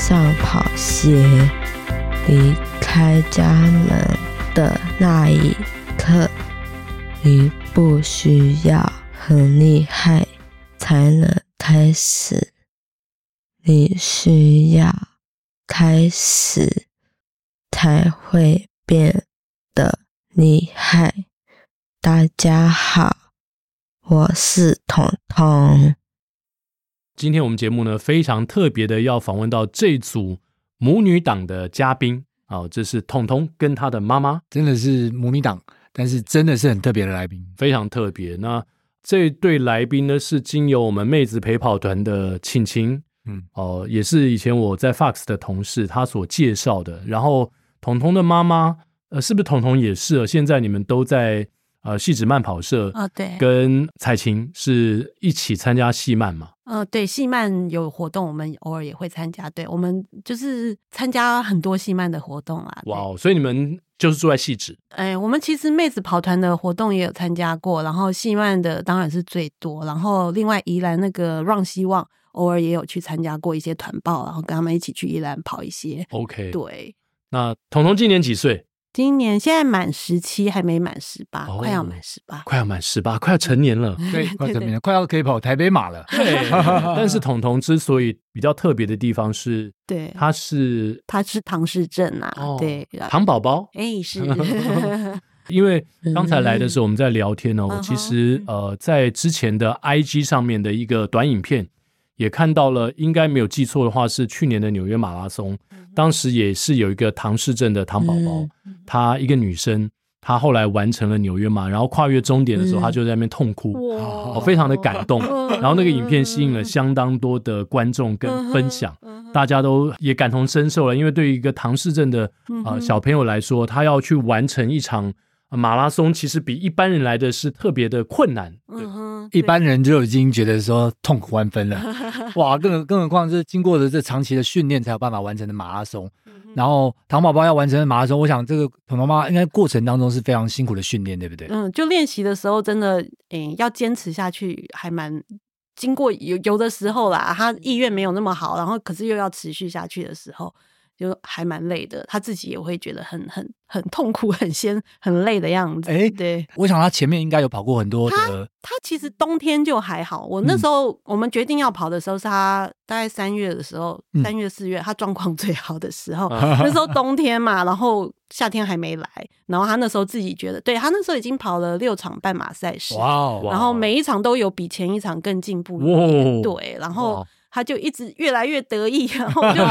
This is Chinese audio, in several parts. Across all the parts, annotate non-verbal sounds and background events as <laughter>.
上跑鞋，离开家门的那一刻，你不需要很厉害才能开始，你需要开始才会变得厉害。大家好，我是彤彤。今天我们节目呢，非常特别的要访问到这组母女党的嘉宾啊，这是彤彤跟她的妈妈，真的是母女党，但是真的是很特别的来宾，非常特别。那这对来宾呢，是经由我们妹子陪跑团的庆庆，嗯，哦、呃，也是以前我在 Fox 的同事，他所介绍的。然后彤彤的妈妈，呃，是不是彤彤也是？现在你们都在呃戏子慢跑社啊、哦？对，跟蔡琴是一起参加戏漫嘛？呃，对，戏漫有活动，我们偶尔也会参加。对，我们就是参加很多戏漫的活动啦。哇哦，所以你们就是住在戏址？哎，我们其实妹子跑团的活动也有参加过，然后戏漫的当然是最多。然后另外宜兰那个 Run 希望，偶尔也有去参加过一些团报，然后跟他们一起去宜兰跑一些。OK，对。那彤彤今年几岁？今年现在满十七，还没满十八，快要满十八，快要满十八，快要成年了，对，<laughs> 快成年了，快要可以跑台北马了。对，<laughs> 但是彤彤之所以比较特别的地方是，对，他是他是唐氏症啊，哦、对，唐宝宝，哎，是，<laughs> 因为刚才来的时候我们在聊天呢、哦，我其实呃在之前的 IG 上面的一个短影片也看到了，应该没有记错的话是去年的纽约马拉松。当时也是有一个唐氏症的唐宝宝，她一个女生，她后来完成了纽约马，然后跨越终点的时候，她就在那边痛哭，我非常的感动。然后那个影片吸引了相当多的观众跟分享，大家都也感同身受了，因为对于一个唐氏症的啊小朋友来说，他要去完成一场马拉松，其实比一般人来的是特别的困难。一般人就已经觉得说痛苦万分了，<laughs> 哇，更更何况是经过了这长期的训练才有办法完成的马拉松。然后糖宝宝要完成的马拉松，我想这个彤彤妈应该过程当中是非常辛苦的训练，对不对？嗯，就练习的时候真的，嗯，要坚持下去还蛮经过有有的时候啦，他意愿没有那么好，然后可是又要持续下去的时候。就还蛮累的，他自己也会觉得很很很痛苦、很先很累的样子。哎、欸，对，我想他前面应该有跑过很多的。他他其实冬天就还好。我那时候、嗯、我们决定要跑的时候，是他大概三月的时候，三月四月他状况 <laughs> 最好的时候。嗯、那时候冬天嘛，然后夏天还没来，然后他那时候自己觉得，对他那时候已经跑了六场半马赛事，哇、哦，然后每一场都有比前一场更进步。哇，对，然后。他就一直越来越得意，<laughs> 然后我就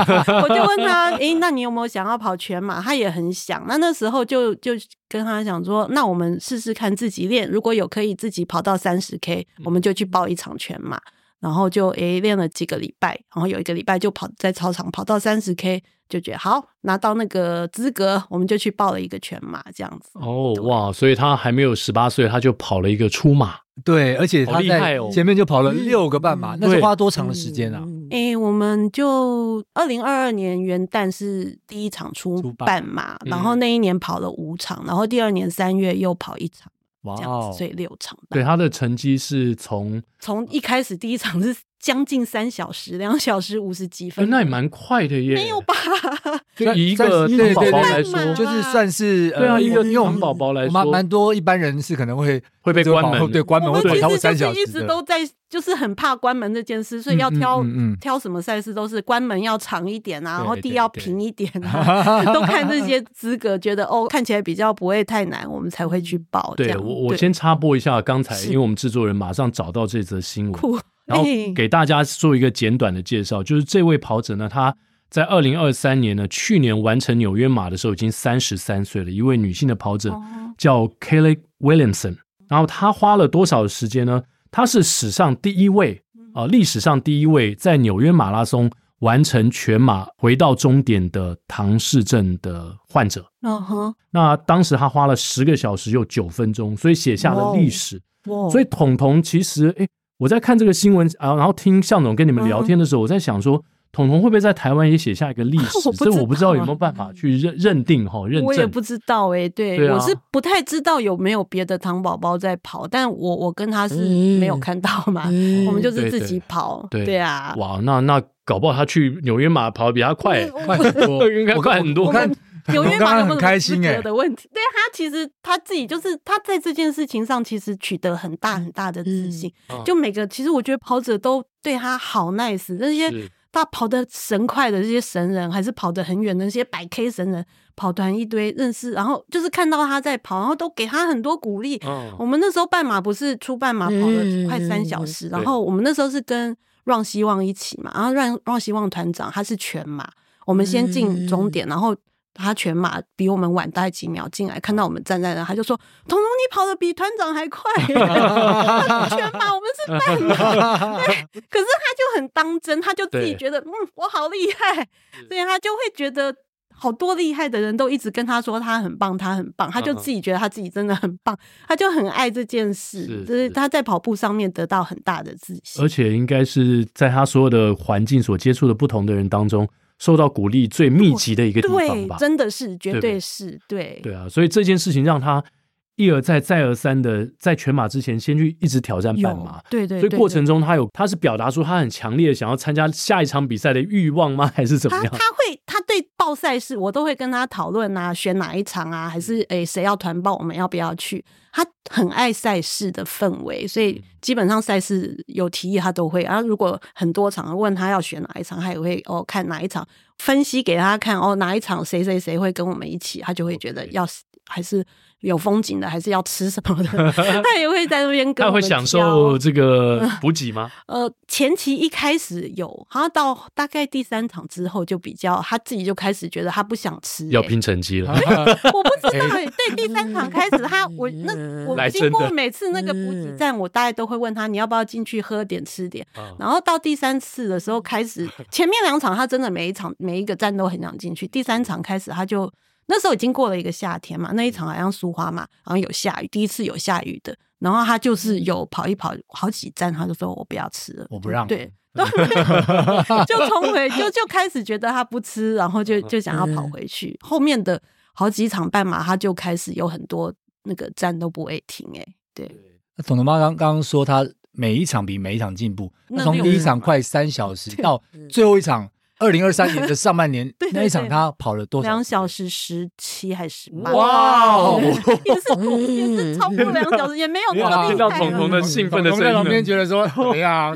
我就问他，诶，那你有没有想要跑全马？他也很想。那那时候就就跟他讲说，那我们试试看自己练，如果有可以自己跑到三十 K，我们就去报一场全马。然后就诶练了几个礼拜，然后有一个礼拜就跑在操场跑到三十 K。就觉得好，拿到那个资格，我们就去报了一个全马，这样子。哦，哇！所以他还没有十八岁，他就跑了一个出马。对，而且他在前面就跑了六个半马，那是花多长的时间啊？哎，我们就二零二二年元旦是第一场出半马，然后那一年跑了五场，然后第二年三月又跑一场。哇哦！所以六场。对，他的成绩是从从一开始第一场是将近三小时，两小时五十几分，那也蛮快的耶。没有吧？<laughs> 就以一个对宝宝来说，就是算是对啊，一个糖宝宝来说，蛮蛮多一般人是可能会会被关门，对关门会跑超过三小时。一直都在就是很怕关门这件事，所以要挑、嗯嗯嗯、挑什么赛事都是关门要长一点啊，然后地要平一点啊，<laughs> 都看这些资格，觉得哦看起来比较不会太难，我们才会去报。对我我先插播一下，刚才因为我们制作人马上找到这则新闻，然后给大家做一个简短的介绍，就是这位跑者呢，他在二零二三年呢，去年完成纽约马的时候已经三十三岁了，一位女性的跑者叫 Kelly Williamson，然后她花了多少的时间呢？她是史上第一位啊，历史上第一位在纽约马拉松完成全马回到终点的唐氏症的患者。嗯哼，那当时她花了十个小时又九分钟，所以写下了历史。所以统统其实，哎，我在看这个新闻啊，然后听向总跟你们聊天的时候，我在想说。彤彤会不会在台湾也写下一个历史？<laughs> 所以我不知道有没有办法去认认定哈认证。我也不知道哎、欸，对，我是不太知道有没有别的糖宝宝在跑，但我我跟他是没有看到嘛，嗯、我们就是自己跑。对，啊，哇，那那搞不好他去纽约马跑的比他快，快很多，应该快很多。我看 <laughs> <laughs> 纽约马很开心哎的问题，对他其实他自己就是他在这件事情上其实取得很大很大的自信，嗯、就每个其实我觉得跑者都对他好 nice，那些。他跑得神快的这些神人，还是跑得很远的那些百 K 神人，跑团一堆认识，然后就是看到他在跑，然后都给他很多鼓励。哦、我们那时候半马不是出半马跑了快三小时，嗯、然后我们那时候是跟 Run 希望一起嘛，然后 Run Run 希望团长他是全马，我们先进终点，然后。他全马比我们晚大概几秒进来，看到我们站在那，他就说：“彤彤，你跑的比团长还快。<laughs> ”全马，我们是半马。<laughs> 对，可是他就很当真，他就自己觉得，嗯，我好厉害，<laughs> 所以他就会觉得好多厉害的人都一直跟他说他很棒，他很棒，他就自己觉得他自己真的很棒，他就很爱这件事，是是就是他在跑步上面得到很大的自信，而且应该是在他所有的环境所接触的不同的人当中。受到鼓励最密集的一个地方吧，真的是，绝对是对。对啊，所以这件事情让他一而再、再而三的在全马之前先去一直挑战半马，对对。所以过程中他有，他是表达出他很强烈的想要参加下一场比赛的欲望吗？还是怎么样？他他会，报赛事我都会跟他讨论啊，选哪一场啊，还是诶谁要团报，我们要不要去？他很爱赛事的氛围，所以基本上赛事有提议他都会。然后如果很多场问他要选哪一场，他也会哦看哪一场，分析给他看哦哪一场谁谁谁会跟我们一起，他就会觉得要还是。有风景的，还是要吃什么的？他也会在那边跟 <laughs> 我们。他会享受这个补给吗？<laughs> 呃，前期一开始有，好像到大概第三场之后就比较，他自己就开始觉得他不想吃、欸，要拼成绩了。<laughs> 我不知道、欸，对，第三场开始他我那我经过每次那个补给站，我大概都会问他你要不要进去喝点吃点。然后到第三次的时候开始，前面两场他真的每一场每一个站都很想进去，第三场开始他就。那时候已经过了一个夏天嘛，那一场好像苏花嘛，然后有下雨，第一次有下雨的，然后他就是有跑一跑好几站，他就说我不要吃了，我不让，对，就冲回就就开始觉得他不吃，然后就就想要跑回去。后面的好几场半马，他就开始有很多那个站都不会停，哎，对。那彤彤妈刚刚说他每一场比每一场进步，那从第一场快三小时到最后一场。二零二三年的上半年 <laughs> 那一场，他跑了多少？两小时十七还是十八？哇哦，也是也是超过两小时，也没有那么厉害。听到彤彤的兴奋的声音，在旁边觉得说：“ <laughs> 哎呀？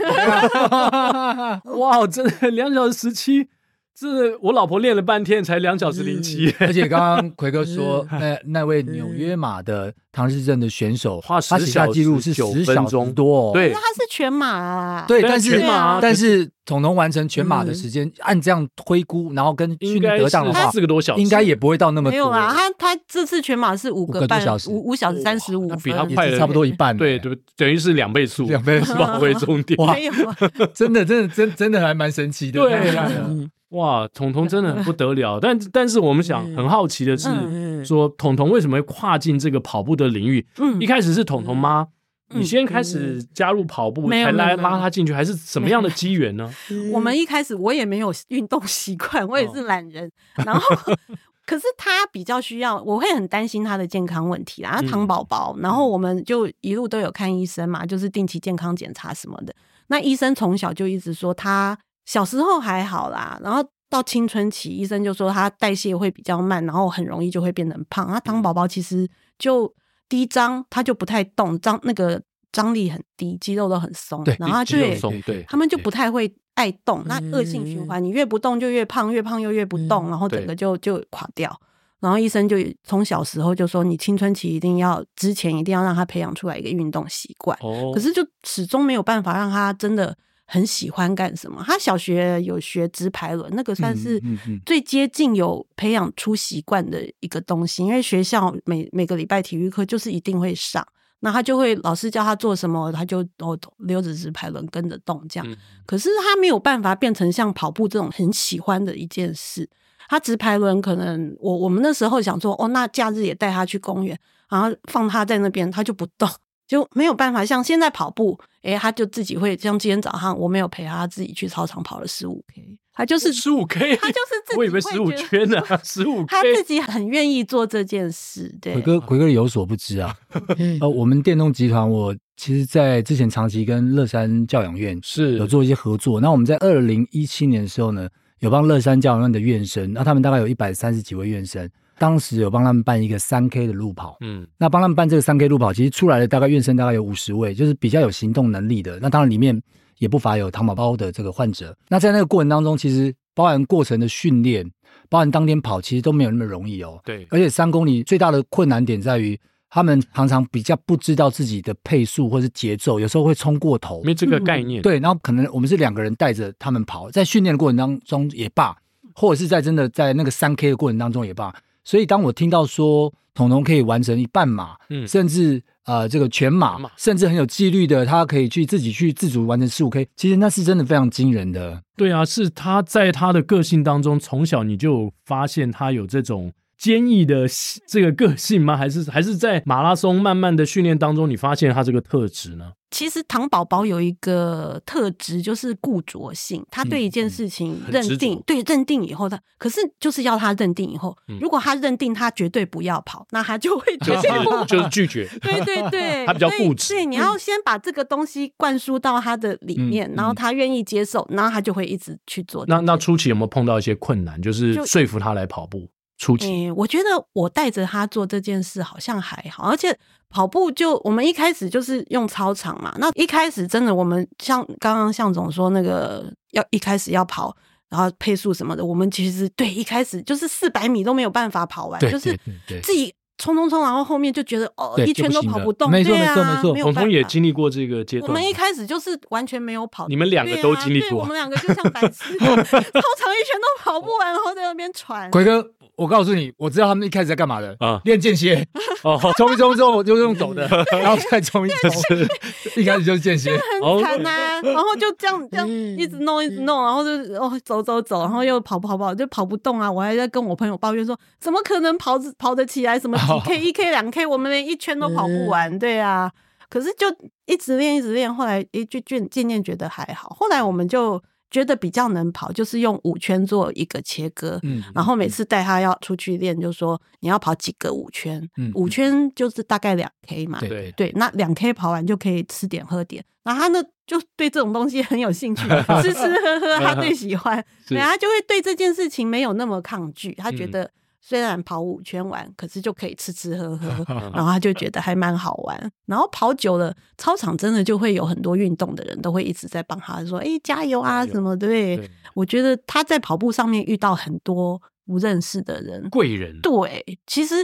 <laughs> 哇，真的两小时十七。”是我老婆练了半天才两小时零七，而且刚刚奎哥说，<laughs> 那那位纽约马的唐氏症的选手，他写下记录是十小时多，对，他是全马啊，对，但是但是统统完成全马的时间，按这样推估，然后跟训练得当的话，四个多小时，应该也不会到那么多。没有啊，他他这次全马是五个半小时，五五小时三十五，比他快了差不多一半，对对，等于是两倍速，两倍速。<laughs> 跑回终点，没有啊，真的真的真真的还蛮神奇的，对。哇，彤彤真的很不 <laughs> 得了，但但是我们想很好奇的是，说彤彤为什么会跨进这个跑步的领域？嗯，一开始是彤彤妈，你先开始加入跑步，才来拉他进去，还是什么样的机缘呢？<laughs> 我们一开始我也没有运动习惯，我也是懒人，然后 <laughs> 可是他比较需要，我会很担心他的健康问题啦，他糖宝宝，然后我们就一路都有看医生嘛，就是定期健康检查什么的。那医生从小就一直说他。小时候还好啦，然后到青春期，医生就说他代谢会比较慢，然后很容易就会变成胖。他糖宝宝其实就第一张他就不太动，张那个张力很低，肌肉都很松，对，然后他就会松，对，他们就不太会爱动，那恶性循环，你越不动就越胖，越胖又越不动，然后整个就就垮掉。然后医生就从小时候就说，你青春期一定要之前一定要让他培养出来一个运动习惯。哦，可是就始终没有办法让他真的很喜欢干什么。他小学有学直排轮，那个算是最接近有培养出习惯的一个东西。因为学校每每个礼拜体育课就是一定会上，那他就会老师教他做什么，他就哦溜着直排轮跟着动这样。可是他没有办法变成像跑步这种很喜欢的一件事。他直排轮可能我我们那时候想说哦，那假日也带他去公园，然后放他在那边，他就不动，就没有办法像现在跑步，诶，他就自己会像今天早上我没有陪他，他自己去操场跑了十五 K，他就是十五 K，他就是自己我以为十五圈呢，<laughs> 十五 K，他自己很愿意做这件事。对，魁哥奎哥有所不知啊，<laughs> 呃，我们电动集团，我其实在之前长期跟乐山教养院是有做一些合作，那我们在二零一七年的时候呢。有帮乐山教养院的院生，那他们大概有一百三十几位院生，当时有帮他们办一个三 K 的路跑，嗯，那帮他们办这个三 K 路跑，其实出来的大概院生大概有五十位，就是比较有行动能力的。那当然里面也不乏有糖宝宝的这个患者。那在那个过程当中，其实包含过程的训练，包含当天跑，其实都没有那么容易哦。对，而且三公里最大的困难点在于。他们常常比较不知道自己的配速或是节奏，有时候会冲过头，没这个概念。对，然后可能我们是两个人带着他们跑，在训练的过程当中也罢，或者是在真的在那个三 K 的过程当中也罢。所以当我听到说彤彤可以完成一半马，嗯，甚至呃这个全马，甚至很有纪律的，他可以去自己去自主完成十五 K，其实那是真的非常惊人的。对啊，是他在他的个性当中，从小你就发现他有这种。坚毅的这个个性吗？还是还是在马拉松慢慢的训练当中，你发现他这个特质呢？其实糖宝宝有一个特质，就是固着性。他对一件事情认定，嗯、对认定以后，他可是就是要他认定以后，嗯、如果他认定他绝对不要跑，那他就会绝对不就是拒绝。对对对，<laughs> 他比较固执。对，你要先把这个东西灌输到他的里面，嗯、然后他愿意接受，然后他就会一直去做。那那初期有没有碰到一些困难？就是说服他来跑步。初期、欸，我觉得我带着他做这件事好像还好，而且跑步就我们一开始就是用操场嘛。那一开始真的，我们像刚刚向总说那个要一开始要跑，然后配速什么的，我们其实对一开始就是四百米都没有办法跑完，就是自己冲冲冲，然后后面就觉得哦一圈都跑不动，没错没错没错。彤彤也经历过这个阶段，我们一开始就是完全没有跑，你们两个都经历过，我们两个就像白痴，<laughs> 操场一圈都跑不完，然后在那边喘。鬼哥。我告诉你，我知道他们一开始在干嘛的啊，练间歇，哦，<laughs> 冲一冲之后我就用走的，<laughs> 然后再冲一冲，<laughs> 一开始就是间歇，很惨呐，然后就这样这样一直弄一直弄，然后就哦走走走，然后又跑跑跑就跑不动啊，我还在跟我朋友抱怨说，怎么可能跑跑得起来？什么几 K 一 K 两 K，我们连一圈都跑不完，对啊，可是就一直练一直练，后来一就渐渐渐觉得还好，后来我们就。觉得比较能跑，就是用五圈做一个切割，嗯，然后每次带他要出去练，就说你要跑几个五圈，嗯，五圈就是大概两 K 嘛，对。对，那两 K 跑完就可以吃点喝点，然后他呢就对这种东西很有兴趣，<laughs> 吃吃喝喝他最喜欢，<laughs> 对，他就会对这件事情没有那么抗拒，他觉得。虽然跑五圈完，可是就可以吃吃喝喝，<laughs> 然后他就觉得还蛮好玩。然后跑久了，操场真的就会有很多运动的人都会一直在帮他说：“哎，加油啊什么的。”对，我觉得他在跑步上面遇到很多不认识的人，贵人。对，其实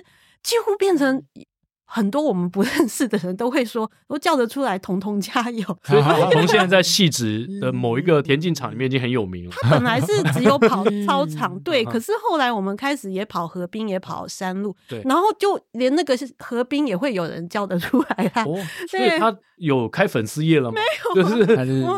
几乎变成。很多我们不认识的人都会说，都叫得出来“彤彤加油 <laughs> ”。所以彤彤现在在戏 <laughs> 职的某一个田径场里面已经很有名了。他本来是只有跑操场，对，可是后来我们开始也跑河滨，也跑山路，对，然后就连那个河滨也会有人叫得出来啦。哦，所以他有开粉丝页了吗？没有，就是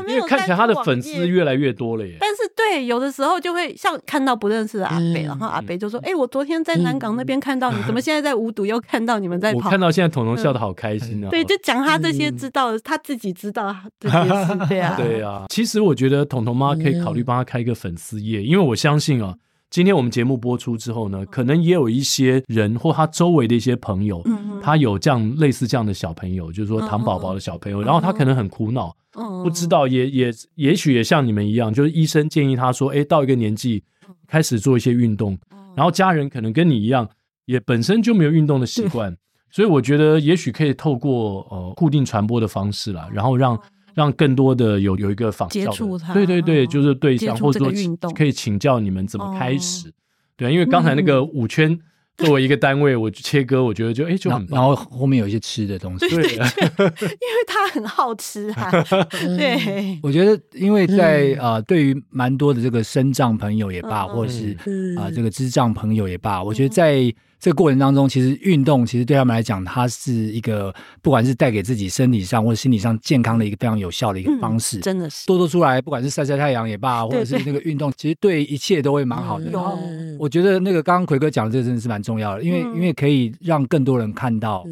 因为看起来他的粉丝越来越多了耶。但是对，有的时候就会像看到不认识的阿北，然后阿北就说：“哎，我昨天在南港那边看到你，怎么现在在五堵又看到你们在跑？”到现在，彤彤笑的好开心啊！对，就讲他这些知道的，他自己知道这些事，对啊，<laughs> 对啊。其实我觉得彤彤妈可以考虑帮他开一个粉丝页，因为我相信啊，今天我们节目播出之后呢，可能也有一些人或他周围的一些朋友，他有这样类似这样的小朋友，就是说糖宝宝的小朋友，然后他可能很苦恼，不知道，也也也许也像你们一样，就是医生建议他说，哎，到一个年纪开始做一些运动，然后家人可能跟你一样，也本身就没有运动的习惯。<laughs> 所以我觉得也许可以透过呃固定传播的方式啦，然后让让更多的有有一个仿效的，对对对，就是对象或者说可以请教你们怎么开始，对，因为刚才那个五圈。作为一个单位，我切割，我觉得就哎就很棒。然后后面有一些吃的东西，对，对，对，因为他很好吃啊。<laughs> 对，我觉得因为在呃，对于蛮多的这个身障朋友也罢，或者是啊这个智障朋友也罢，我觉得在。这个过程当中，其实运动其实对他们来讲，它是一个不管是带给自己身体上或者心理上健康的一个非常有效的一个方式。真的是。多多出来，不管是晒晒太阳也罢，或者是那个运动，其实对一切都会蛮好的。然后我觉得那个刚刚奎哥讲的这个真的是蛮重要的，因为因为可以让更多人看到，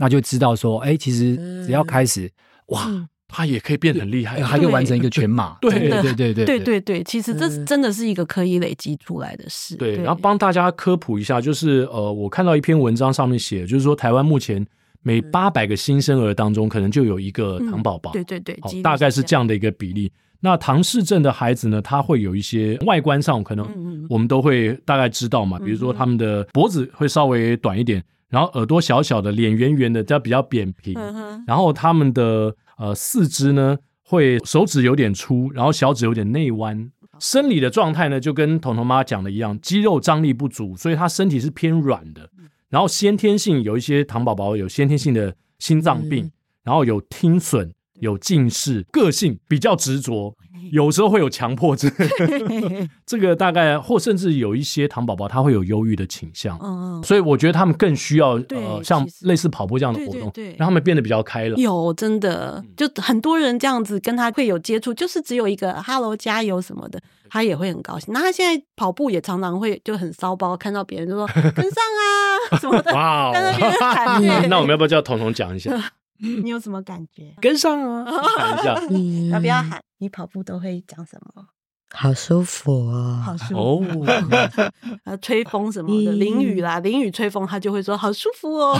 那就知道说，哎，其实只要开始，哇。他也可以变得很厉害，还可以完成一个全马。<laughs> 对对对对对对对，其实这真的是一个可以累积出来的事。对，然后帮大家科普一下，就是呃，我看到一篇文章上面写，就是说台湾目前每八百个新生儿当中，可能就有一个糖宝宝。对对对，大概是这样的一个比例。那唐氏症的孩子呢，他会有一些外观上可能我们都会大概知道嘛，比如说他们的脖子会稍微短一点，然后耳朵小小的，脸圆圆的，这样比较扁平，然后他们的。呃，四肢呢会手指有点粗，然后小指有点内弯。生理的状态呢，就跟彤彤妈讲的一样，肌肉张力不足，所以他身体是偏软的。然后先天性有一些糖宝宝有先天性的心脏病，然后有听损，有近视，个性比较执着。有时候会有强迫症，<laughs> 这个大概或甚至有一些糖宝宝他会有忧郁的倾向，嗯，所以我觉得他们更需要呃像类似跑步这样的活动，对，让他们变得比较开朗。有真的，就很多人这样子跟他会有接触，就是只有一个 “hello” 加油什么的，他也会很高兴。那他现在跑步也常常会就很骚包，看到别人就说跟上啊什么的，<laughs> 哇。<laughs> 那我们要不要叫彤彤讲一下？<laughs> 你有什么感觉？跟上啊！喊一下，<laughs> 要不要喊？你跑步都会讲什么？好舒服哦，好舒服哦。啊，<laughs> 吹风什么的，淋雨啦，淋雨吹风，他就会说好舒服哦。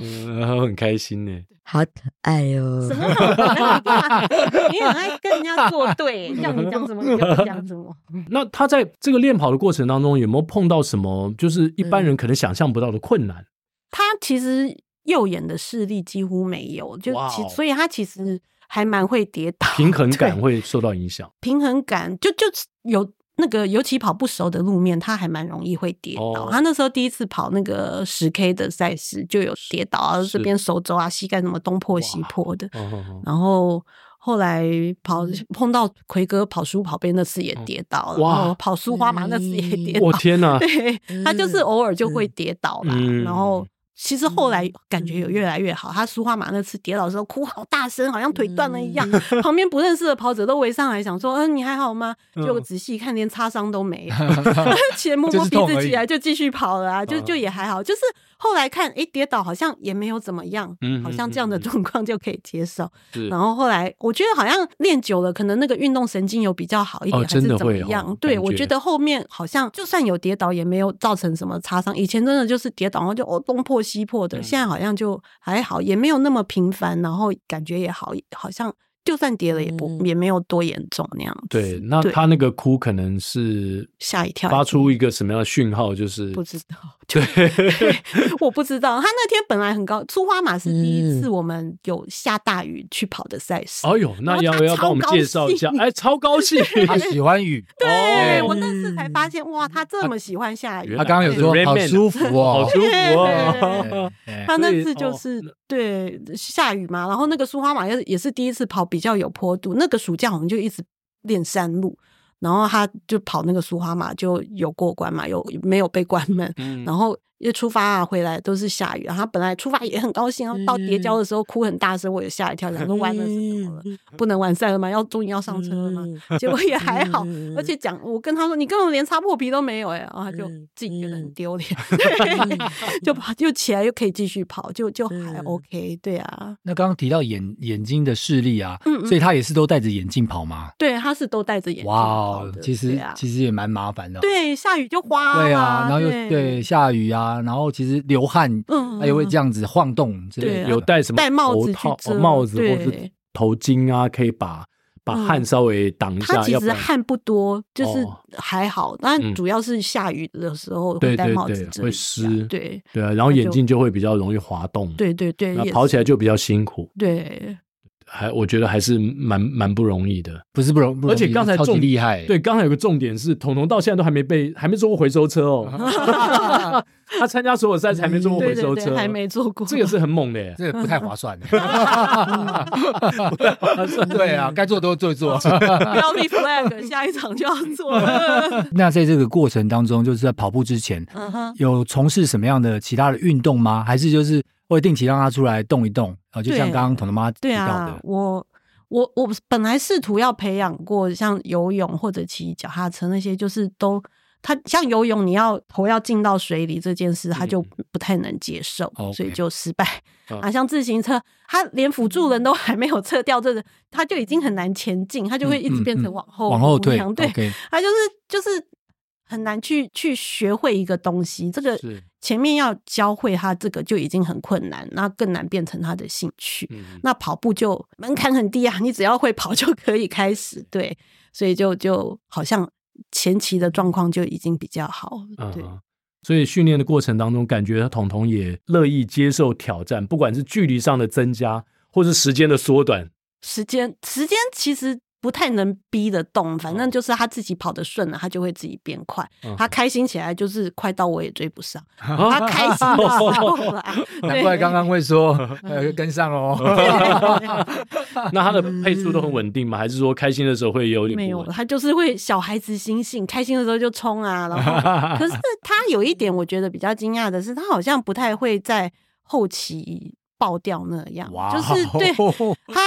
嗯，然后很开心呢，好可爱哦。什么好可爱？你很爱跟人家作对，叫你讲什么你就讲什么。那他在这个练跑的过程当中，有没有碰到什么就是一般人可能想象不到的困难？他其实。右眼的视力几乎没有，就其 Wow 所以他其实还蛮会跌倒，平衡感会受到影响。平衡感就就有那个，尤其跑不熟的路面，他还蛮容易会跌倒。Oh. 他那时候第一次跑那个十 K 的赛事就有跌倒啊，这边手肘啊、膝盖什么东破西破的。Wow. Oh. 然后后来跑碰到奎哥跑书跑杯那次也跌倒了，哇！跑苏花马那次也跌倒。我天哪！<laughs> 对，他就是偶尔就会跌倒啦，嗯、然后。其实后来感觉有越来越好。他苏花马那次跌倒的时候哭好大声，好像腿断了一样。旁边不认识的跑者都围上来想说：“嗯，你还好吗？”结果仔细看，连擦伤都没有。<laughs> 起来摸摸鼻子起来就继续跑了啊，就就也还好。就是后来看，哎，跌倒好像也没有怎么样，好像这样的状况就可以接受。然后后来我觉得好像练久了，可能那个运动神经有比较好一点，还是怎么样？对，我觉得后面好像就算有跌倒，也没有造成什么擦伤。以前真的就是跌倒，然后就哦东破西破的，现在好像就还好，也没有那么频繁，然后感觉也好，好像。就算跌了也不也没有多严重那样子。对，那他那个哭可能是吓一跳，发出一个什么样的讯号？就是不知道。<laughs> 对，<laughs> 我不知道。他那天本来很高，出花马是第一次我们有下大雨去跑的赛事。哎呦，那要不要帮我们介绍一下？哎，超高兴，<laughs> 他喜欢雨。对，我那次才发现，哇，他这么喜欢下雨。他刚刚有说好舒服哦，好舒服哦。他那次就是对下雨嘛，然后那个苏花马也也是第一次跑比较有坡度，那个暑假我们就一直练山路，然后他就跑那个苏花马就有过关嘛，有没有被关门？嗯、然后。一出发啊，回来都是下雨。然后他本来出发也很高兴，然后到叠跤的时候哭很大声，我也吓一跳，想说完了怎么了？<laughs> 不能完赛了吗？要终于要上车了吗？结果也还好，而且讲我跟他说，你根本连擦破皮都没有哎，然后他就自己觉得很丢脸，<laughs> 就跑就起来又可以继续跑，就就还 OK，对啊。那刚刚提到眼眼睛的视力啊，所以他也是都戴着眼镜跑吗？对，他是都戴着眼镜。哇，其实其实也蛮麻烦的。对，下雨就花。对啊，然后又对下雨啊。啊，然后其实流汗，嗯，也会这样子晃动，对，有戴什么戴帽子、帽子或者头巾啊，可以把把汗稍微挡一下。他其实汗不多，就是哦。还好，但主要是下雨的时候会戴帽子会湿，对。对啊，然后眼镜就会比较容易滑动，对对对，那跑起来就比较辛苦，对。还我觉得还是蛮蛮不容易的，不是不容，而且刚才重厉害。对，刚才有个重点是，彤彤到现在都还没被，还没坐过回收车哦。<laughs> 他参加所有赛事还没坐过回收车，对对对，还没坐过，这个是很猛的耶，这个不太划算。<laughs> 不太划算。对啊，该做都做一做。不要立 flag，<laughs> 下一场就要做了。那在这个过程当中，就是在跑步之前，有从事什么样的其他的运动吗？还是就是？会定期让他出来动一动啊，就像刚刚彤彤妈提到的。对啊，我我我本来试图要培养过像游泳或者骑脚踏车那些，就是都他像游泳，你要头要进到水里这件事，他就不太能接受，嗯、所以就失败。嗯、<laughs> 啊，像自行车，他连辅助人都还没有撤掉，这个他就已经很难前进，他就会一直变成往后、嗯嗯嗯、往后退。对，okay. 他就是就是。很难去去学会一个东西，这个前面要教会他这个就已经很困难，那更难变成他的兴趣。嗯、那跑步就门槛很低啊，你只要会跑就可以开始。对，所以就就好像前期的状况就已经比较好。对，嗯、所以训练的过程当中，感觉彤彤也乐意接受挑战，不管是距离上的增加，或是时间的缩短。时间时间其实。不太能逼得动，反正就是他自己跑得顺了，他就会自己变快。嗯、他开心起来，就是快到我也追不上。<laughs> 嗯、他开心的时候啦，难怪刚刚会说 <laughs> 呃跟上哦。<laughs> 那他的配速都很稳定吗？还是说开心的时候会有点没有？他就是会小孩子心性，开心的时候就冲啊。然后，可是他有一点我觉得比较惊讶的是，他好像不太会在后期爆掉那样，就是对他。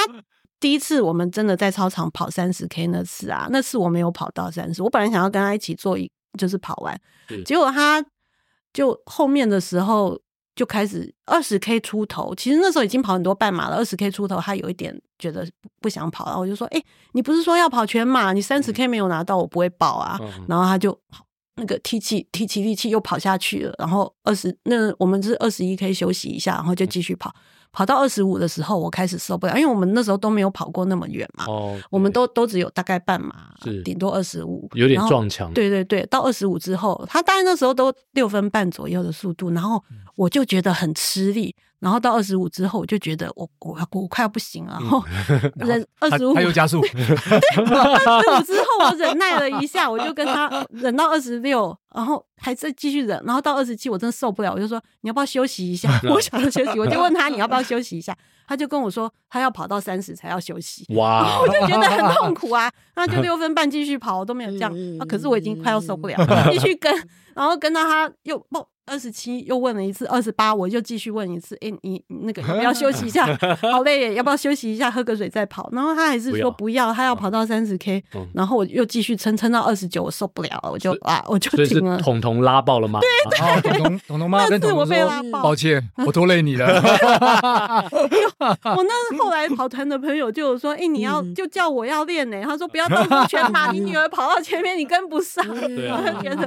第一次我们真的在操场跑三十 K 那次啊，那次我没有跑到三十，我本来想要跟他一起做一，就是跑完，结果他就后面的时候就开始二十 K 出头，其实那时候已经跑很多半马了，二十 K 出头他有一点觉得不想跑了，我就说，哎、欸，你不是说要跑全马，你三十 K 没有拿到，我不会报啊，嗯、然后他就那个提起提起力气又跑下去了，然后二十那我们是二十一 K 休息一下，然后就继续跑。嗯跑到二十五的时候，我开始受不了，因为我们那时候都没有跑过那么远嘛。哦，我们都都只有大概半马，是顶多二十五，有点撞墙。对对对，到二十五之后，他大概那时候都六分半左右的速度，然后我就觉得很吃力。然后到二十五之后，我就觉得我我我快要不行了。<laughs> 然后忍二十五，他又加速。<laughs> 对，二十五之后我忍耐了一下，我就跟他忍到二十六，然后还在继续忍。然后到二十七，我真的受不了，我就说你要不要休息一下？<laughs> 我想要休息，我就问他你要不要休息一下？<laughs> 他就跟我说他要跑到三十才要休息。哇！我就觉得很 <laughs> 痛苦啊，那就六分半继续跑，我都没有这样。可是我已经快要受不了，继续跟，然后跟到他又不。二十七又问了一次，二十八我就继续问一次，哎、欸，你那个要不要休息一下？<laughs> 好累耶，要不要休息一下，喝个水再跑？然后他还是说不要，不要他要跑到三十 K，然后我又继续撑撑到二十九，我受不了了，我就啊，我就停了。彤彤拉爆了吗？对对，彤彤彤彤妈跟彤彤说，抱歉，我拖累你了。<laughs> 我那后来跑团的朋友就说，哎、欸，你要就叫我要练呢。他说不要到时候全马，<laughs> 你女儿跑到前面你跟不上。对啊，我就觉得，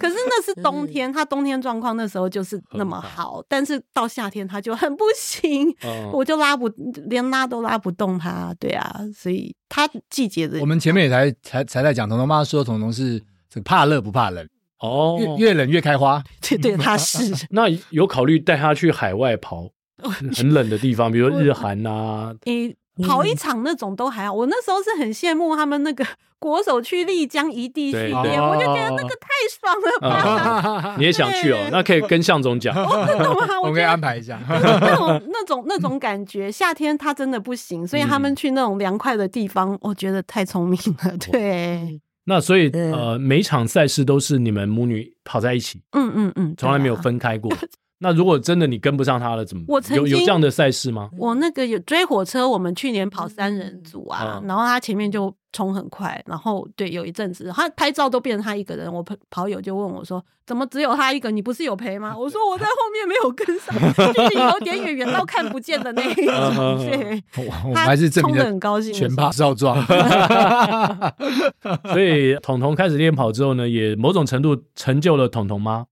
可是那是冬天，他冬天状况那时候就是那么好，但是到夏天他就很不行，<laughs> 我就拉不连拉都拉不动他，对啊，所以他季节的。我们前面也才才才在讲，彤彤妈说彤彤是这个怕热不怕冷哦，越越冷越开花，<laughs> 对对，他是。<laughs> 那有考虑带他去海外跑很冷的地方，比如日韩啊？跑一场那种都还好，我那时候是很羡慕他们那个 <laughs> 国手去丽江一地训练，我就觉得那个太爽了吧。<laughs> 你也想去哦？那可以跟向总讲，<laughs> 我们可以安排一下。那种那种那种感觉，夏天他真的不行，所以他们去那种凉快的地方，我觉得太聪明了。对，那所以呃，每场赛事都是你们母女跑在一起，嗯嗯嗯，从来没有分开过。那如果真的你跟不上他了，怎么？我曾经有有这样的赛事吗？我那个有追火车，我们去年跑三人组啊，嗯、然后他前面就冲很快，然后对，有一阵子他拍照都变成他一个人，我跑跑友就问我说：“怎么只有他一个？你不是有陪吗？” <laughs> 我说：“我在后面没有跟上，距 <laughs> 离有点远，远到看不见的那一种。<laughs> 对”我们还是冲的很高兴，全趴少壮。所以彤彤开始练跑之后呢，也某种程度成就了彤彤吗？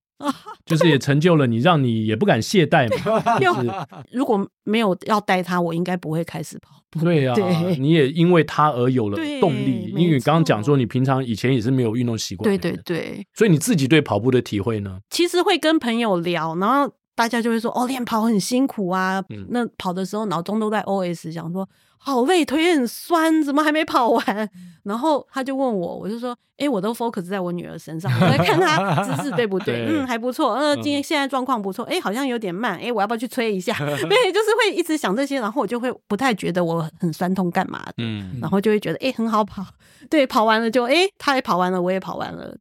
就是也成就了你，让你也不敢懈怠嘛。就是如果没有要带他，我应该不会开始跑步。对啊，对你也因为他而有了动力，因为你刚刚讲说你平常以前也是没有运动习惯。对对对，所以你自己对跑步的体会呢？其实会跟朋友聊，然后大家就会说：“哦，练跑很辛苦啊。嗯”那跑的时候脑中都在 OS 想说。好累，腿也很酸，怎么还没跑完？然后他就问我，我就说，哎、欸，我都 focus 在我女儿身上，我在看她姿势对不对？<laughs> 对嗯，还不错。呃，今天现在状况不错，哎、欸，好像有点慢，哎、欸，我要不要去催一下？<laughs> 对，就是会一直想这些，然后我就会不太觉得我很酸痛干嘛的，嗯，然后就会觉得，哎、欸，很好跑，<laughs> 对，跑完了就，哎、欸，他也跑完了，我也跑完了。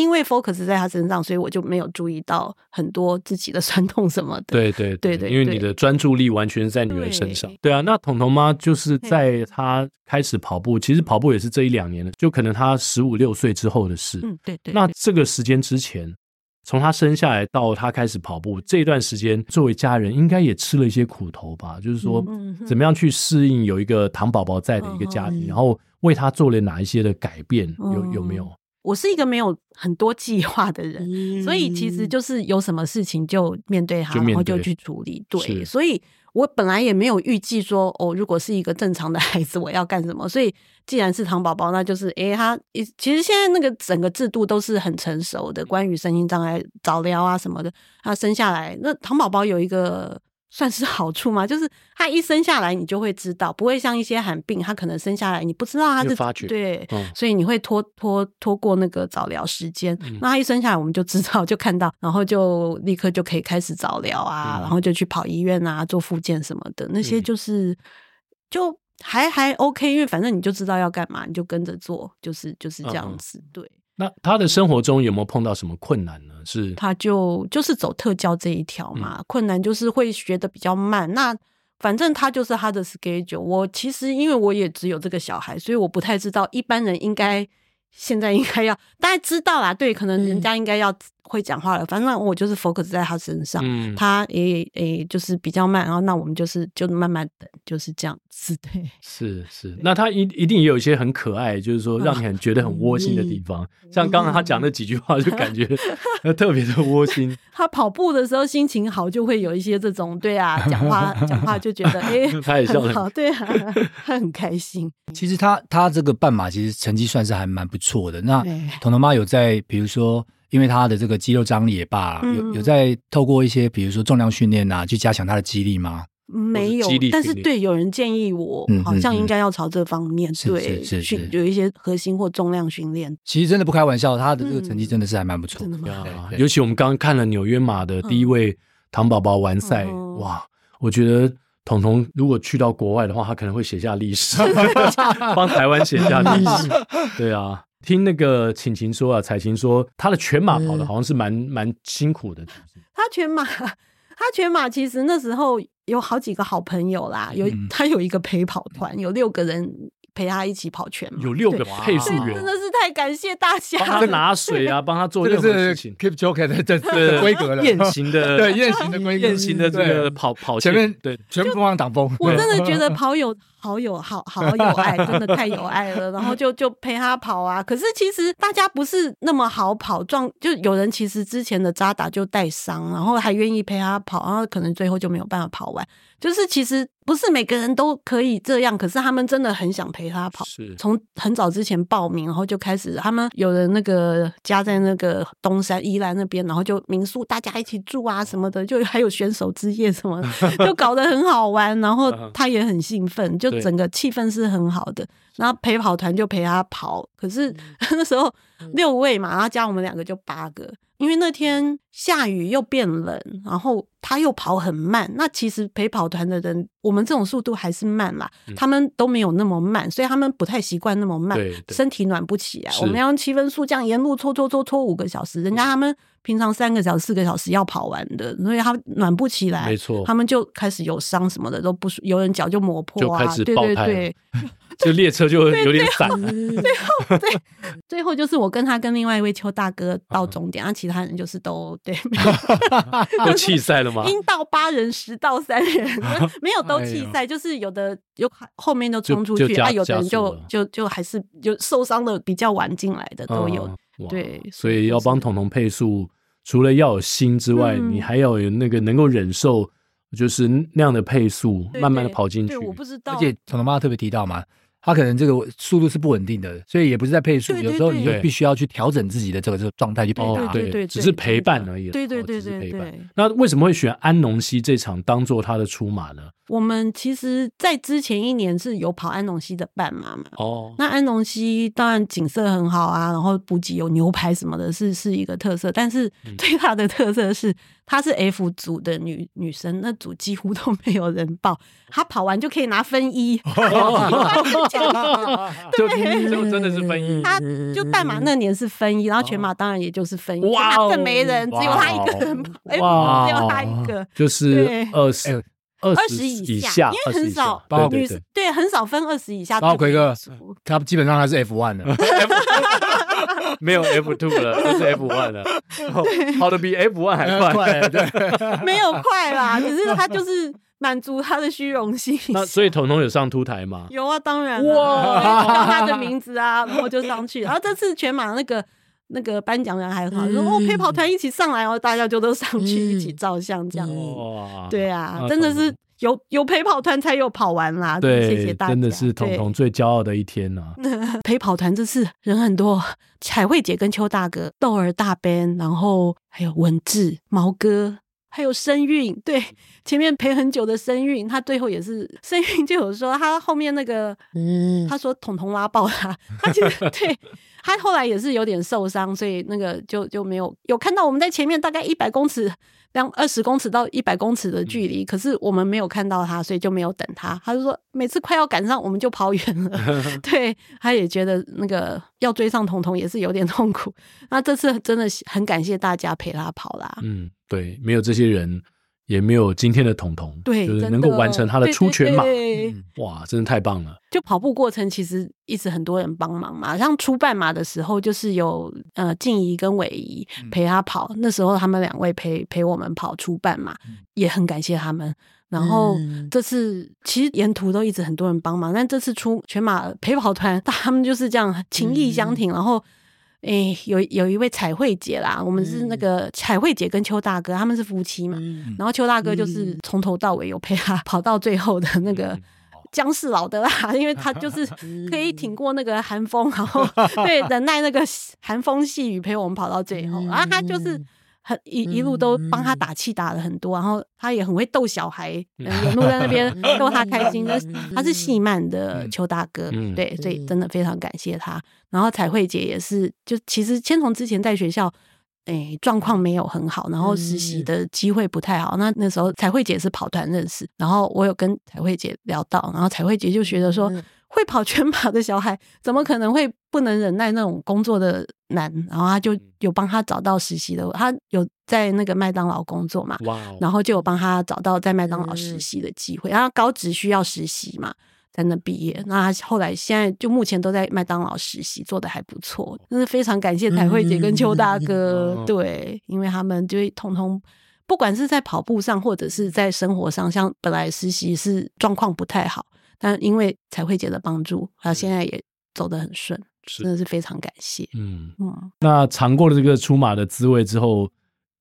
因为 focus 在他身上，所以我就没有注意到很多自己的 <laughs> 酸痛什么的。对对对对，因为你的专注力完全是在女儿身上。对，对啊，那彤彤妈就是在她开始跑步，其实跑步也是这一两年的，就可能她十五六岁之后的事。嗯，对对。那这个时间之前，从她生下来到她开始跑步这一段时间，作为家人应该也吃了一些苦头吧？就是说，怎么样去适应有一个糖宝宝在的一个家庭，然后为她做了哪一些的改变？有有没有？我是一个没有很多计划的人，嗯，所以其实就是有什么事情就面对它，然后就去处理。对，所以我本来也没有预计说，哦，如果是一个正常的孩子，我要干什么。所以既然是糖宝宝，那就是，诶，他其实现在那个整个制度都是很成熟的，关于身心障碍早疗啊什么的，他生下来，那糖宝宝有一个。算是好处吗？就是他一生下来，你就会知道，不会像一些罕病，他可能生下来你不知道他是发觉对、嗯，所以你会拖拖拖过那个早疗时间、嗯。那他一生下来，我们就知道，就看到，然后就立刻就可以开始早疗啊、嗯，然后就去跑医院啊，做复健什么的，那些就是、嗯、就还还 OK，因为反正你就知道要干嘛，你就跟着做，就是就是这样子，嗯、对。那他的生活中有没有碰到什么困难呢？是他就就是走特教这一条嘛、嗯，困难就是会学的比较慢。那反正他就是他的 schedule。我其实因为我也只有这个小孩，所以我不太知道一般人应该现在应该要大家知道啦。对，可能人家应该要。会讲话了，反正我就是 focus 在他身上，嗯、他也也就是比较慢，然后那我们就是就慢慢等，就是这样子，<laughs> 对，是是，那他一一定也有一些很可爱，就是说让你很觉得很窝心的地方，嗯、像刚刚他讲那几句话，就感觉 <laughs> 特别的窝心。<laughs> 他跑步的时候心情好，就会有一些这种，对啊，讲话讲话就觉得哎，他也笑得很好，对啊，他很开心。其实他他这个半马其实成绩算是还蛮不错的。那彤彤妈有在比如说。因为他的这个肌肉张力也罢，有有在透过一些比如说重量训练啊，去加强他的肌力吗？没有，但是对有人建议我，好像应该要朝这方面，嗯、对，是是有一些核心或重量训练。其实真的不开玩笑，他的这个成绩真的是还蛮不错的。嗯、的对，尤其我们刚刚看了纽约马的第一位唐宝宝完赛，嗯、哇，我觉得彤彤如果去到国外的话，他可能会写下历史，<laughs> 帮台湾写下历史。<laughs> 对啊。听那个晴晴说啊，彩晴说，她的全马跑的好像是蛮蛮、嗯、辛苦的。他全马，他全马其实那时候有好几个好朋友啦，有、嗯、他有一个陪跑团，有六个人。陪他一起跑全马，有六个配速员，真的是太感谢大家。帮他拿水啊，<laughs> 帮他做任何事情。Keep Joker 的这这规格了，雁行的 <laughs> 对雁行的规格，雁行的这个跑跑前面对全部放挡风。我真的觉得跑友好有好好有爱，真的太有爱了。<laughs> 然后就就陪他跑啊。可是其实大家不是那么好跑，撞就有人其实之前的扎打就带伤，然后还愿意陪他跑，然后可能最后就没有办法跑完。就是其实不是每个人都可以这样，可是他们真的很想陪他跑。是，从很早之前报名，然后就开始，他们有人那个家在那个东山宜兰那边，然后就民宿大家一起住啊什么的，就还有选手之夜什么的，<laughs> 就搞得很好玩。然后他也很兴奋，就整个气氛是很好的。然后陪跑团就陪他跑，可是 <laughs> 那时候六位嘛，然后加我们两个就八个。因为那天下雨又变冷，然后他又跑很慢。那其实陪跑团的人，我们这种速度还是慢啦，嗯、他们都没有那么慢，所以他们不太习惯那么慢，身体暖不起来。我们要用七分速这样沿路搓搓搓搓五个小时，人家他们平常三个小时、四个小时要跑完的，所以他暖不起来，没错，他们就开始有伤什么的都不舒，有人脚就磨破啊，对对对。<laughs> 就列车就 <laughs> 有点散，<laughs> 最后对，最后就是我跟他跟另外一位邱大哥到终点，啊，其他人就是都对，都弃赛了吗？应到八人，实到三人，没有都弃赛，就是有的有后面都冲出去，啊，有的人就就就还是就受伤的比较晚进来的都有，对，所以要帮彤彤配速。除了要有心之外，嗯你还要有那个能够忍受，就是那样的配速，慢慢的跑进去。对，我不知道，而且彤彤妈妈特别提到嘛。他可能这个速度是不稳定的，所以也不是在配速，有时候你就必须要去调整自己的这个这个状态去陪他。哦，对对对只是陪伴而已。对对哦对对对只是陪伴。那为什么会选安农溪这场当做他的出马呢？我们其实，在之前一年是有跑安农溪的半马嘛。哦，那安农溪当然景色很好啊，然后补给有牛排什么的，是是一个特色。但是最大的特色是，她是 F 组的女女生，那组几乎都没有人报，她跑完就可以拿分一。<laughs> 就就真的是分一，她就半马那年是分一，然后全马当然也就是分一，哇，更没人，只有她一个人跑，哎，只有她一个，就是二十二十以下，因为很少女生对很少分二十以下。然后奎哥，他基本上他是 F one 的，<laughs> <laughs> 没有 F two 了，<laughs> 就是 F one 了，跑的比 F one 还快，<laughs> 对，没有快啦，只是他就是。满足他的虚荣心。那所以彤彤有上凸台吗？有啊，当然哇，叫他的名字啊，然后就上去。然后这次全马那个那个颁奖人还很好，说哦陪跑团一起上来哦，大家就都上去一起照相这样子。哇，对啊，真的是有有陪跑团才有跑完啦。对，谢谢大家，真的是彤彤最骄傲的一天呐。<laughs> 陪跑团这次人很多，彩慧姐跟邱大哥、豆儿大 Ben，然后还有文志、毛哥。还有声韵，对，前面陪很久的声韵，他最后也是声韵就有说他后面那个，嗯，他说彤彤拉爆他，他其实 <laughs> 对他后来也是有点受伤，所以那个就就没有有看到我们在前面大概一百公尺，两二十公尺到一百公尺的距离，可是我们没有看到他，所以就没有等他。他就说每次快要赶上，我们就跑远了。<laughs> <laughs> 对，他也觉得那个要追上彤彤也是有点痛苦。那这次真的很感谢大家陪他跑啦。嗯。对，没有这些人，也没有今天的彤彤，对，就是能够完成他的出全马，哇，真的太棒了！就跑步过程其实一直很多人帮忙嘛，像出半马的时候，就是有呃静怡跟伟仪陪他跑，嗯、那时候他们两位陪陪我们跑出半马，嗯、也很感谢他们。然后这次其实沿途都一直很多人帮忙，但这次出全马陪跑团，<laughs> 他们就是这样情谊相挺，嗯、然后。哎，有有一位彩绘姐啦，我们是那个彩绘姐跟邱大哥，他们是夫妻嘛。嗯、然后邱大哥就是。从头到尾有陪他跑到最后的那个 <laughs> 姜是老的啦，因为他就是 <laughs> 可以挺过那个寒风，然后 <laughs> 对忍耐那个寒风细雨陪我们跑到最后。然后他就是很一一路都帮他打气打了很多，然后他也很会逗小孩，沿路在那边 <laughs> 逗他开心。他是细慢的邱大哥，对，所以真的非常感谢他。然后彩慧姐也是，就其实千从之前在学校，哎，状况没有很好，然后实习的机会不太好。那那时候彩慧姐是跑团认识，然后我有跟彩慧姐聊到，然后彩慧姐就觉得说，会跑全马的小孩，怎么可能会不能忍耐那种工作的难？然后他就有帮他找到实习的，他有在那个麦当劳工作嘛，然后就有帮他找到在麦当劳实习的机会，然后高职需要实习嘛。在那毕业，那他后来现在就目前都在麦当劳实习，做的还不错，真是非常感谢彩慧姐跟邱大哥，嗯、对，因为他们就会通通，不管是在跑步上或者是在生活上，像本来实习是状况不太好，但因为彩慧姐的帮助，他现在也走得很顺，真的是非常感谢。嗯嗯，那尝过了这个出马的滋味之后，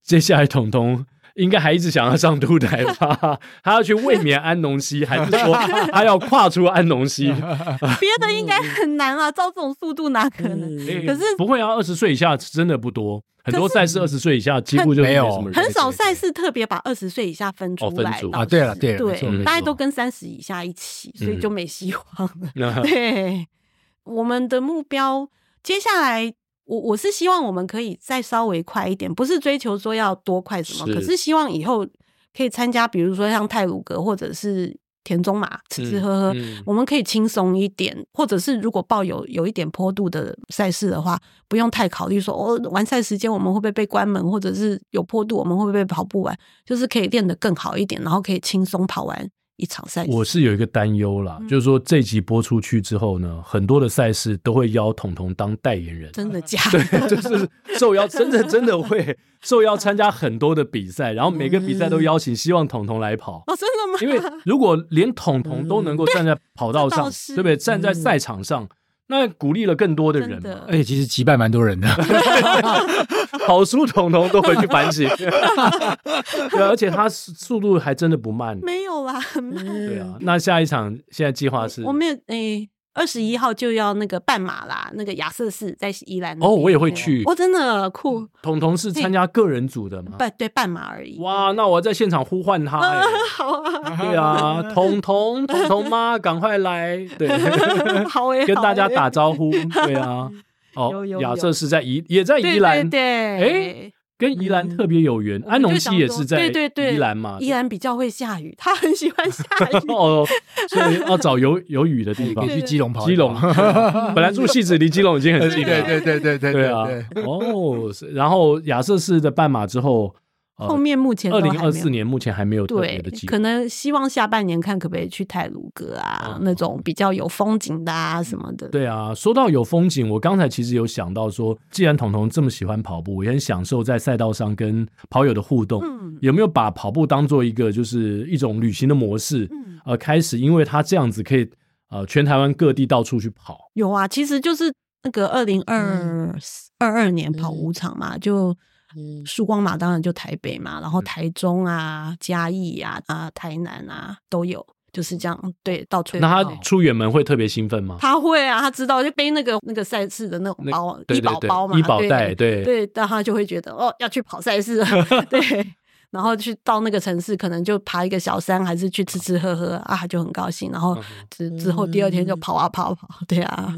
接下来彤彤。应该还一直想要上凸台吧？<laughs> 他要去卫冕安农溪，还是说他要跨出安农溪？<laughs> 别的应该很难啊，照这种速度哪可能？可是不会啊，二十岁以下真的不多，很多赛事二十岁以下几乎就没有。什么人，很少赛事特别把二十岁以下分出来啊。对了，对了对，大家都跟三十以下一起，所以就没希望了。<laughs> <laughs> 对，我们的目标接下来。我我是希望我们可以再稍微快一点，不是追求说要多快什么，是。可是希望以后可以参加，比如说像泰鲁格或者是田中马，吃吃喝喝，我们可以轻松一点，或者是如果抱有有一点坡度的赛事的话，不用太考虑说哦，完赛时间我们会不会被关门，或者是有坡度我们会不会跑不完，就是可以练得更好一点，然后可以轻松跑完。一场赛事，我是有一个担忧啦，嗯、就是说这集播出去之后呢，很多的赛事都会邀彤彤当代言人，真的假的？对，<laughs> 就是受邀，真的真的会受邀参加很多的比赛，然后每个比赛都邀请，希望彤彤来跑。哦，真的吗？因为如果连彤彤都能够站在跑道上，嗯、对不对？站在赛场上，那鼓励了更多的人嘛，而且其实击败蛮多人的。<laughs> 好书统统都回去反省。<laughs> 对，而且他速度还真的不慢。没有啦，很慢。对啊，那下一场现在计划是？我没有诶。二十一号就要那个半马啦，那个亚瑟士在宜兰哦，我也会去，我、哦、真的酷。彤彤是参加个人组的吗？半对半马而已。哇，那我在现场呼唤他。好啊，<laughs> 对啊，彤彤彤彤妈，赶快来，对，<laughs> 好诶，跟大家打招呼，对啊。<laughs> 哦，亚瑟士在宜也在宜兰，对，对，对，哎。跟宜兰特别有缘，安农溪也是在宜兰嘛。宜兰比较会下雨，他很喜欢下雨 <laughs> 哦，所以要找有有雨的地方。去基隆跑。基隆 <laughs> 本来住戏子，离基隆已经很近了。对对对对对对啊！哦，然后亚瑟士的半马之后。后面目前二零二四年目前还没有特别的计划，可能希望下半年看可不可以去泰鲁阁啊，那种比较有风景的啊什么的。对啊，说到有风景，我刚才其实有想到说，既然彤彤这么喜欢跑步，也很享受在赛道上跟跑友的互动，有没有把跑步当做一个就是一种旅行的模式？呃，开始因为他这样子可以呃全台湾各地到处去跑。有啊，其实就是那个二零二二二年跑五场嘛，就。嗯，曙光马当然就台北嘛，然后台中啊、嘉义呀、啊、啊台南啊都有，就是这样。对，到处。那他出远门会特别兴奋吗？他会啊，他知道就背那个那个赛事的那种包，医保包嘛，医保袋，对对，但他就会觉得哦，要去跑赛事，<laughs> 对，然后去到那个城市，可能就爬一个小山，还是去吃吃喝喝啊，他就很高兴。然后之之后第二天就跑啊跑啊跑，对啊，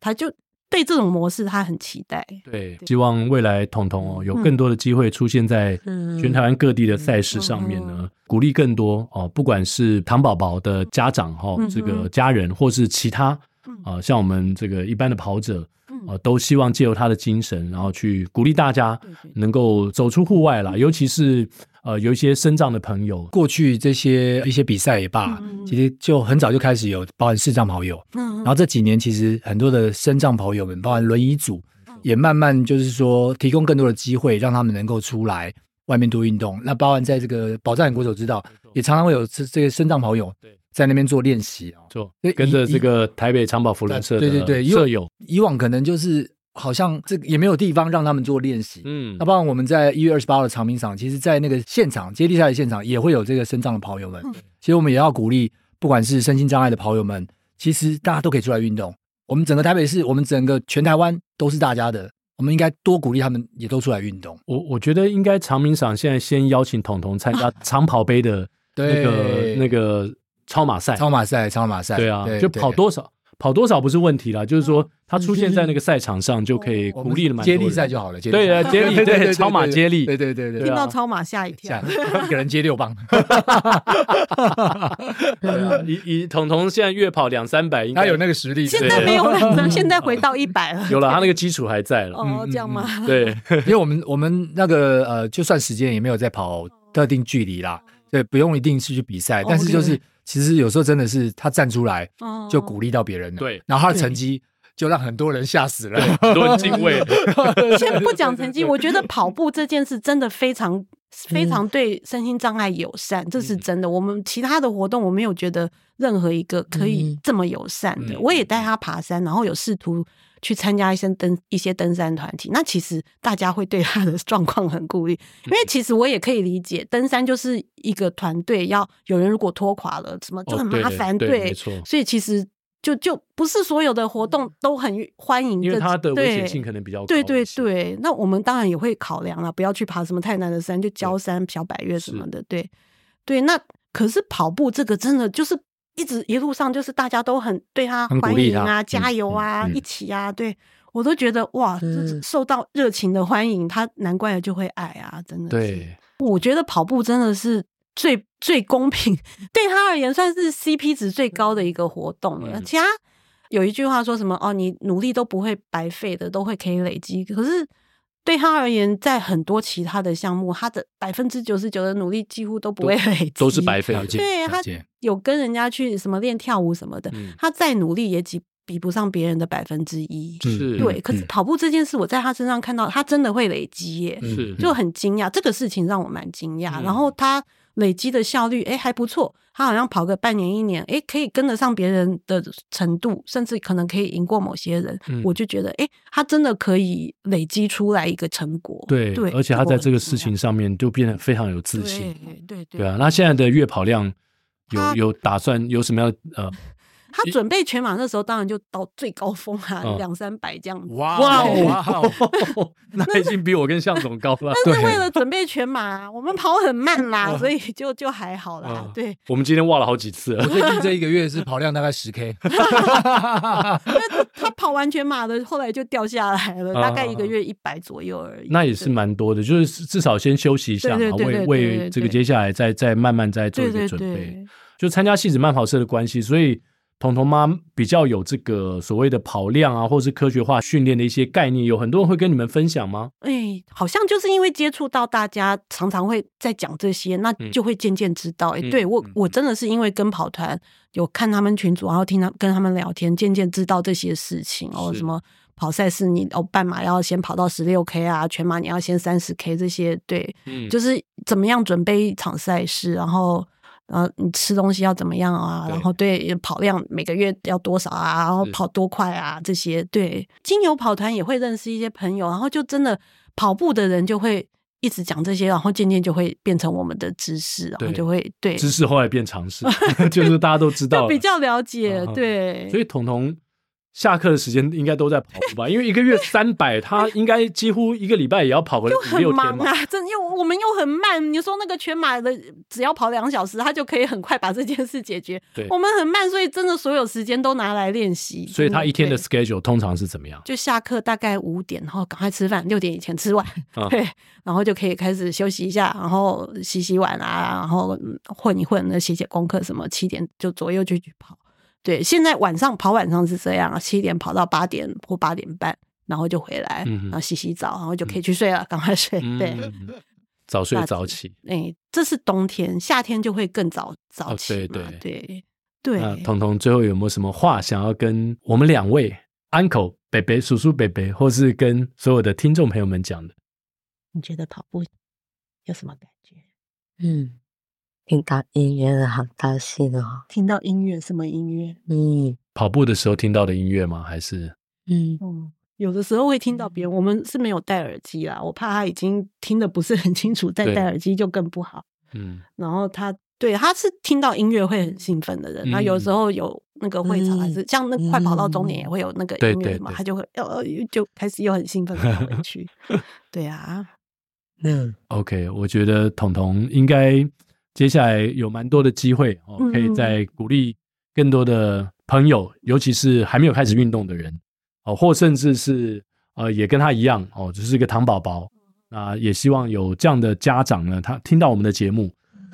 他就。对这种模式，他很期待。对，希望未来彤彤哦，有更多的机会出现在全台湾各地的赛事上面呢，鼓励更多哦，不管是糖宝宝的家长哈，这个家人，或是其他啊，像我们这个一般的跑者啊，都希望借由他的精神，然后去鼓励大家能够走出户外啦，尤其是。呃，有一些身障的朋友，过去这些一些比赛也罢，嗯、其实就很早就开始有包含视障跑友，嗯，然后这几年其实很多的身障跑友们，包含轮椅组，也慢慢就是说提供更多的机会，让他们能够出来外面多运动。那包含在这个保障国手之道，也常常会有这这个身障跑友在那边做练习啊，做跟着这个台北长跑福伦社对对对舍友，以往可能就是。好像这个也没有地方让他们做练习，嗯，那不然我们在一月二十八号的长明场，其实，在那个现场接力赛的现场，也会有这个身障的跑友们。其实我们也要鼓励，不管是身心障碍的跑友们，其实大家都可以出来运动。我们整个台北市，我们整个全台湾都是大家的，我们应该多鼓励他们，也都出来运动。我我觉得应该长明场现在先邀请彤彤参加长跑杯的那个那个超马赛，超马赛，超马赛，对啊，就跑多少。跑多少不是问题啦，就是说他出现在那个赛场上就可以鼓励了嘛。接力赛就好了，对啊，接力对超马接力，对对对对。听到超马吓一跳，一个人接六棒。<laughs> 对啊，以以彤彤现在月跑两三百，应该有那个实力。现在没有了，现在回到一百了。<laughs> 有了，他那个基础还在了。哦，这样吗？对，<laughs> 因为我们我们那个呃，就算时间也没有在跑特定距离啦，对，不用一定是去比赛，但是就是。其实有时候真的是他站出来，就鼓励到别人了。对，然后他的成绩就让很多人吓死了，很多人敬畏。<laughs> 先不讲成绩，我觉得跑步这件事真的非常非常对身心障碍友善，这是真的。我们其他的活动我没有觉得任何一个可以这么友善的。我也带他爬山，然后有试图。去参加一些登一些登山团体，那其实大家会对他的 <laughs> 状况很顾虑，因为其实我也可以理解，登山就是一个团队，要有人如果拖垮了，什么就很麻烦，对，没错。所以其实就就不是所有的活动都很欢迎，因为它的危险性可能比较高。对对对，那我们当然也会考量了，不要去爬什么太难的山，就焦山、小百岳什么的。对对，那可是跑步这个真的就是。一直一路上就是大家都很对他欢迎啊，加油啊，一起啊，对我都觉得哇，受到热情的欢迎，他难怪就会爱啊，真的。对，我觉得跑步真的是最最公平，<laughs> 对他而言算是 CP 值最高的一个活动了。其他有一句话说什么哦，你努力都不会白费的，都会可以累积。可是。对他而言，在很多其他的项目，他的百分之九十九的努力几乎都不会累积，都是白费。对，他有跟人家去什么练跳舞什么的，嗯、他再努力也比比不上别人的百分之一。是，对。可是跑步这件事，我在他身上看到，他真的会累积耶，是，就很惊讶。这个事情让我蛮惊讶。嗯、然后他累积的效率，哎，还不错。他好像跑个半年一年，哎，可以跟得上别人的程度，甚至可能可以赢过某些人。嗯、我就觉得，哎，他真的可以累积出来一个成果。对，对，而且他在这个事情上面就变得非常有自信。对对对，啊，那现在的月跑量有有打算有什么样呃？他准备全马那时候，当然就到最高峰啊，两三百这样子。哇 <laughs> 哇，那已经比我跟向总高了。但是为了准备全马，我们跑很慢啦，所以就就还好啦。对，我们今天挖了好几次了。最近这一个月是跑量大概十 K。<laughs> <laughs> 他跑完全马的，后来就掉下来了，大概一个月一百左右而已。那也是蛮多的，就是至少先休息一下嘛，为为这个接下来再再慢慢再做一个准备。就参加戏子慢跑社的关系，所以。彤彤妈比较有这个所谓的跑量啊，或是科学化训练的一些概念，有很多人会跟你们分享吗？哎、欸，好像就是因为接触到大家常常会在讲这些，那就会渐渐知道。哎、嗯欸，对我我真的是因为跟跑团有看他们群组，然后听他跟他们聊天，渐渐知道这些事情哦。什么跑赛事你哦，半马要先跑到十六 K 啊，全马你要先三十 K 这些，对，嗯，就是怎么样准备一场赛事，然后。然后你吃东西要怎么样啊？然后对跑量每个月要多少啊？然后跑多快啊？这些对，精油跑团也会认识一些朋友，然后就真的跑步的人就会一直讲这些，然后渐渐就会变成我们的知识，然后就会对知识后来变常识 <laughs> <laughs> 就是大家都知道，比较了解，对。所以彤彤。下课的时间应该都在跑步吧，<laughs> 因为一个月三百，他应该几乎一个礼拜也要跑个 <laughs> 五六天嘛。真又我们又很慢。你说那个全马的只要跑两小时，他就可以很快把这件事解决。对，我们很慢，所以真的所有时间都拿来练习。所以他一天的 schedule 通常是怎么样？就下课大概五点，然后赶快吃饭，六点以前吃完，嗯、<laughs> 对，然后就可以开始休息一下，然后洗洗碗啊，然后混一混，那写写功课什么，七点就左右就去跑。对，现在晚上跑晚上是这样，七点跑到八点或八点半，然后就回来，嗯、然后洗洗澡，然后就可以去睡了，赶、嗯、快睡。对，嗯、<laughs> 早睡早起。哎，这是冬天，夏天就会更早早起。对对对对。那彤彤最后有没有什么话想要跟我们两位 uncle、伯伯、叔叔、北北，或是跟所有的听众朋友们讲的？你觉得跑步有什么感觉？嗯。听到音乐，好高兴哦！听到音乐，什么音乐？嗯，跑步的时候听到的音乐吗？还是嗯嗯，有的时候会听到别人。我们是没有戴耳机啦，我怕他已经听的不是很清楚，再戴耳机就更不好。嗯，然后他对他是听到音乐会很兴奋的人。那、嗯、有时候有那个会场，还是、嗯、像那快跑到终点也会有那个音乐嘛，对对对，他就会呃就开始又很兴奋跑回 <laughs> 去。<laughs> 对啊，嗯，OK，我觉得彤彤应该。接下来有蛮多的机会哦，可以在鼓励更多的朋友，嗯、尤其是还没有开始运动的人哦，或甚至是呃也跟他一样哦，只是一个糖宝宝。那也希望有这样的家长呢，他听到我们的节目，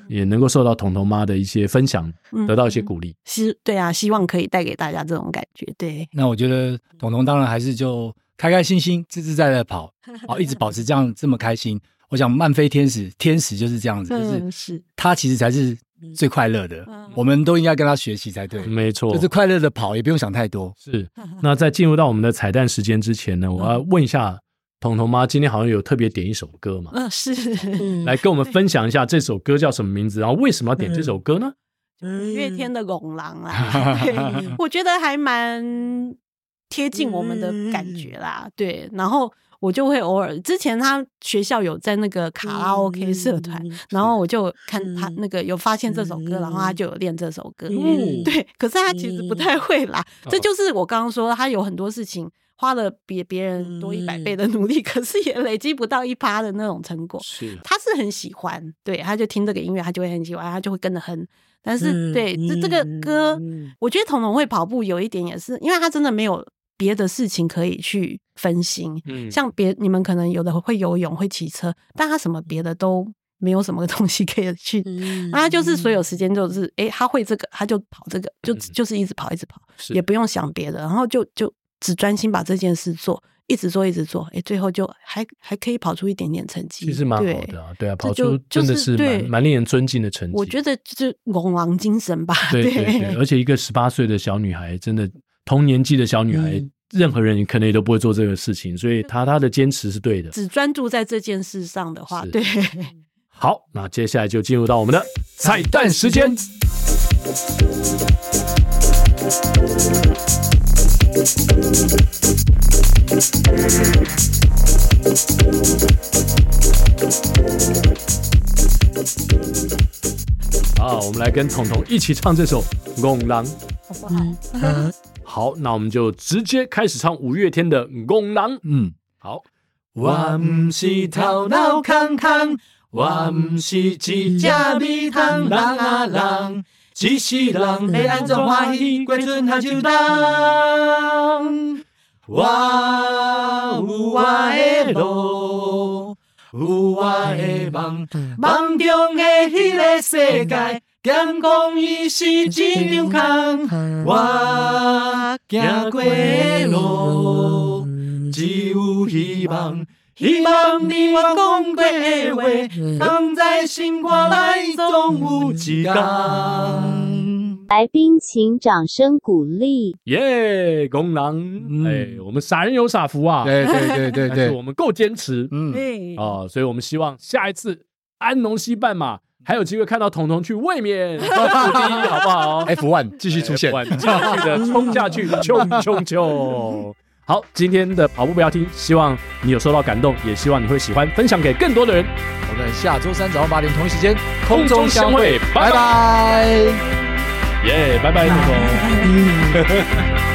也能够受到彤彤妈的一些分享，得到一些鼓励。希、嗯，对啊，希望可以带给大家这种感觉。对，那我觉得彤彤当然还是就开开心心、自自在在跑，哦，一直保持这样这么开心。我想慢飞天使，天使就是这样子，就是他其实才是最快乐的，我们都应该跟他学习才对。没错，就是快乐的跑，也不用想太多。是。<laughs> 那在进入到我们的彩蛋时间之前呢，我要问一下彤彤妈，今天好像有特别点一首歌嘛？嗯，是。来跟我们分享一下这首歌叫什么名字，然后为什么要点这首歌呢？五月天的《拱狼》啦，我觉得还蛮贴近我们的感觉啦。对，然后。我就会偶尔，之前他学校有在那个卡拉 OK 社团，然后我就看他那个有发现这首歌，然后他就有练这首歌。嗯，对，可是他其实不太会啦。这就是我刚刚说，他有很多事情花了比别人多一百倍的努力，可是也累积不到一趴的那种成果。是，他是很喜欢，对，他就听这个音乐，他就会很喜欢，他就会跟着哼。但是，对，这这个歌，我觉得彤彤会跑步有一点也是，因为他真的没有。别的事情可以去分心，嗯，像别你们可能有的会游泳、会骑车，但他什么别的都没有什么东西可以去，嗯、那他就是所有时间就是，哎、欸，他会这个，他就跑这个，就就是一直跑，一直跑，也不用想别的，然后就就只专心把这件事做，一直做，一直做，哎、欸，最后就还还可以跑出一点点成绩，其实蛮好的、啊，对，啊，跑出真的是蛮蛮令人尊敬的成绩，我觉得就是龙王精神吧，对对 <laughs> 对，而且一个十八岁的小女孩，真的。同年纪的小女孩，嗯、任何人可能也都不会做这个事情，所以他他的坚持是对的。只专注在这件事上的话，是对。好，那接下来就进入到我们的彩蛋时间。好，我们来跟彤彤一起唱这首《戆人》。<laughs> 好，那我们就直接开始唱五月天的《戆人》。嗯，好。我不是头脑空空，我不是一只米虫，人啊人，只是人会安怎欢喜过春夏秋冬。我有我的路，有我的梦，梦中的迄个世界，踮公伊是一张空。我行过的路，只有希望，希望你我讲过的话，放在心肝内，总有一天。来宾请掌声鼓励。耶，公狼，哎，我们傻人有傻福啊！对对对对对，我们够坚持，嗯，啊，所以我们希望下一次安农西半马还有机会看到彤彤去卫冕 <laughs> 第一，好不好？F one 继续出现，继续的冲下去，<laughs> 冲冲冲！好，今天的跑步不要停，希望你有受到感动，也希望你会喜欢，分享给更多的人。我们下周三早上八点同一时间空中相会，拜拜。耶，拜拜，彤彤。<laughs>